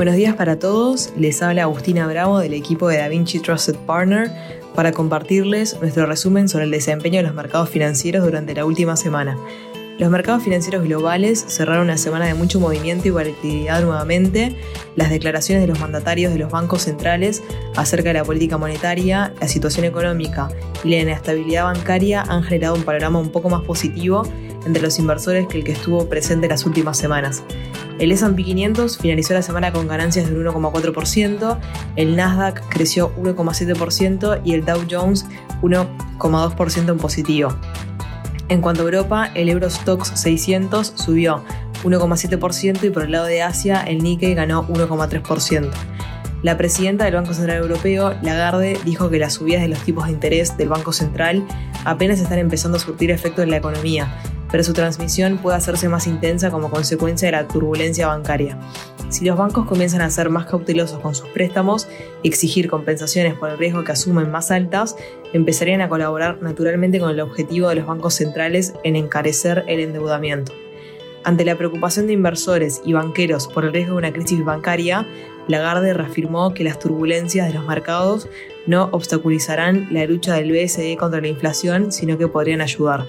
Buenos días para todos, les habla Agustina Bravo del equipo de DaVinci Trusted Partner para compartirles nuestro resumen sobre el desempeño de los mercados financieros durante la última semana. Los mercados financieros globales cerraron una semana de mucho movimiento y volatilidad nuevamente. Las declaraciones de los mandatarios de los bancos centrales acerca de la política monetaria, la situación económica y la inestabilidad bancaria han generado un panorama un poco más positivo entre los inversores que el que estuvo presente en las últimas semanas. El S&P 500 finalizó la semana con ganancias del 1,4%, el Nasdaq creció 1,7% y el Dow Jones 1,2% en positivo. En cuanto a Europa, el Eurostox 600 subió 1,7% y por el lado de Asia el Nikkei ganó 1,3%. La presidenta del Banco Central Europeo, Lagarde, dijo que las subidas de los tipos de interés del Banco Central apenas están empezando a surtir efecto en la economía, pero su transmisión puede hacerse más intensa como consecuencia de la turbulencia bancaria. Si los bancos comienzan a ser más cautelosos con sus préstamos y exigir compensaciones por el riesgo que asumen más altas, empezarían a colaborar naturalmente con el objetivo de los bancos centrales en encarecer el endeudamiento. Ante la preocupación de inversores y banqueros por el riesgo de una crisis bancaria, Lagarde reafirmó que las turbulencias de los mercados no obstaculizarán la lucha del BSE contra la inflación, sino que podrían ayudar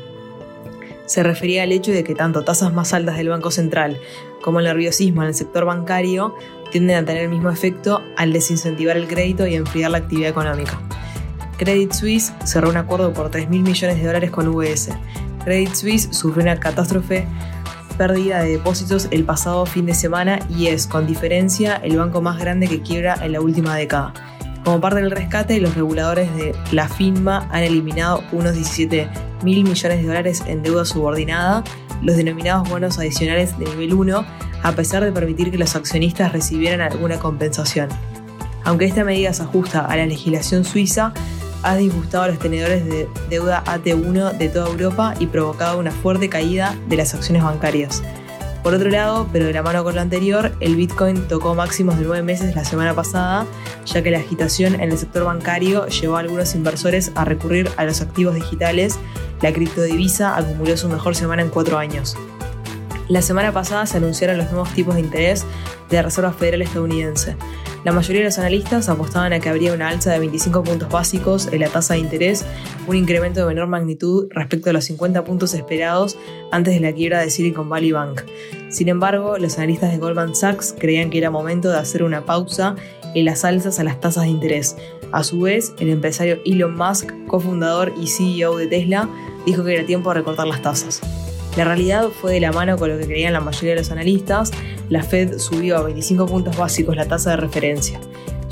se refería al hecho de que tanto tasas más altas del Banco Central como el nerviosismo en el sector bancario tienden a tener el mismo efecto al desincentivar el crédito y enfriar la actividad económica. Credit Suisse cerró un acuerdo por 3.000 millones de dólares con UBS. Credit Suisse sufrió una catástrofe pérdida de depósitos el pasado fin de semana y es, con diferencia, el banco más grande que quiebra en la última década. Como parte del rescate, los reguladores de la FINMA han eliminado unos 17 mil millones de dólares en deuda subordinada, los denominados bonos adicionales de nivel 1, a pesar de permitir que los accionistas recibieran alguna compensación. Aunque esta medida se ajusta a la legislación suiza, ha disgustado a los tenedores de deuda AT1 de toda Europa y provocado una fuerte caída de las acciones bancarias. Por otro lado, pero de la mano con lo anterior, el Bitcoin tocó máximos de nueve meses la semana pasada, ya que la agitación en el sector bancario llevó a algunos inversores a recurrir a los activos digitales. La criptodivisa acumuló su mejor semana en cuatro años. La semana pasada se anunciaron los nuevos tipos de interés de la Reserva Federal estadounidense. La mayoría de los analistas apostaban a que habría una alza de 25 puntos básicos en la tasa de interés, un incremento de menor magnitud respecto a los 50 puntos esperados antes de la quiebra de Silicon Valley Bank. Sin embargo, los analistas de Goldman Sachs creían que era momento de hacer una pausa en las alzas a las tasas de interés. A su vez, el empresario Elon Musk, cofundador y CEO de Tesla, dijo que era tiempo de recortar las tasas. La realidad fue de la mano con lo que creían la mayoría de los analistas. La Fed subió a 25 puntos básicos la tasa de referencia,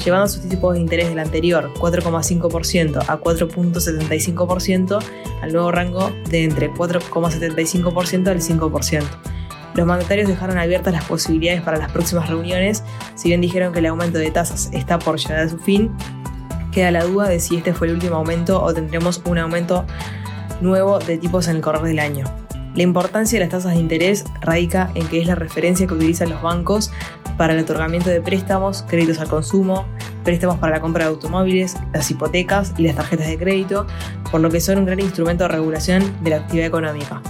llevando sus tipos de interés del anterior 4,5% a 4.75% al nuevo rango de entre 4,75% al 5%. Los mandatarios dejaron abiertas las posibilidades para las próximas reuniones, si bien dijeron que el aumento de tasas está por llegar a su fin, queda la duda de si este fue el último aumento o tendremos un aumento nuevo de tipos en el correr del año. La importancia de las tasas de interés radica en que es la referencia que utilizan los bancos para el otorgamiento de préstamos, créditos al consumo, préstamos para la compra de automóviles, las hipotecas y las tarjetas de crédito, por lo que son un gran instrumento de regulación de la actividad económica.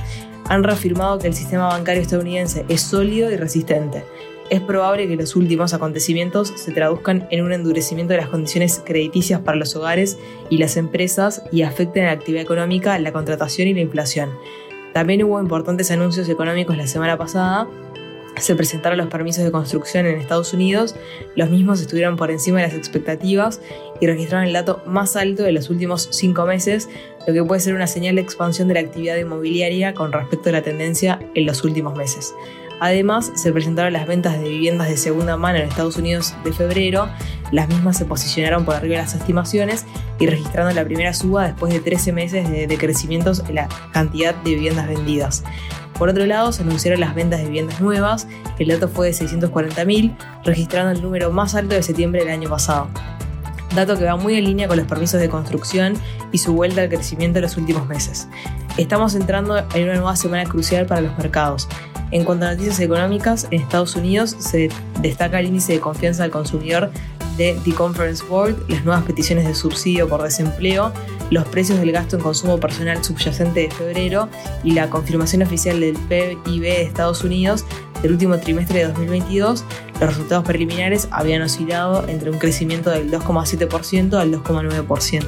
Han reafirmado que el sistema bancario estadounidense es sólido y resistente. Es probable que los últimos acontecimientos se traduzcan en un endurecimiento de las condiciones crediticias para los hogares y las empresas y afecten a la actividad económica, la contratación y la inflación. También hubo importantes anuncios económicos la semana pasada. Se presentaron los permisos de construcción en Estados Unidos, los mismos estuvieron por encima de las expectativas y registraron el dato más alto de los últimos cinco meses, lo que puede ser una señal de expansión de la actividad inmobiliaria con respecto a la tendencia en los últimos meses. Además, se presentaron las ventas de viviendas de segunda mano en Estados Unidos de febrero. Las mismas se posicionaron por arriba de las estimaciones y registrando la primera suba después de 13 meses de decrecimientos en la cantidad de viviendas vendidas. Por otro lado, se anunciaron las ventas de viviendas nuevas. El dato fue de 640.000, registrando el número más alto de septiembre del año pasado dato que va muy en línea con los permisos de construcción y su vuelta al crecimiento en los últimos meses. Estamos entrando en una nueva semana crucial para los mercados. En cuanto a noticias económicas, en Estados Unidos se destaca el índice de confianza del consumidor de The Conference Board, las nuevas peticiones de subsidio por desempleo, los precios del gasto en consumo personal subyacente de febrero y la confirmación oficial del PIB de Estados Unidos del último trimestre de 2022, Los resultados preliminares habían oscilado entre un crecimiento del 2,7% al 2,9%.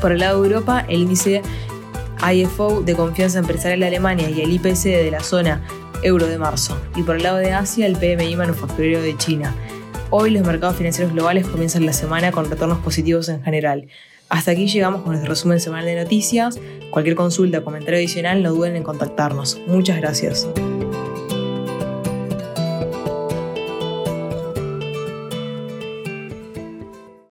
Por el lado de Europa, el índice IFO de confianza empresarial de Alemania y el IPC de la zona euro de marzo. Y por el lado de Asia, el PMI manufacturero de China. Hoy los mercados financieros globales comienzan la semana con retornos positivos en general. Hasta aquí llegamos con nuestro resumen semanal de noticias. Cualquier consulta o comentario adicional no duden en contactarnos. Muchas gracias.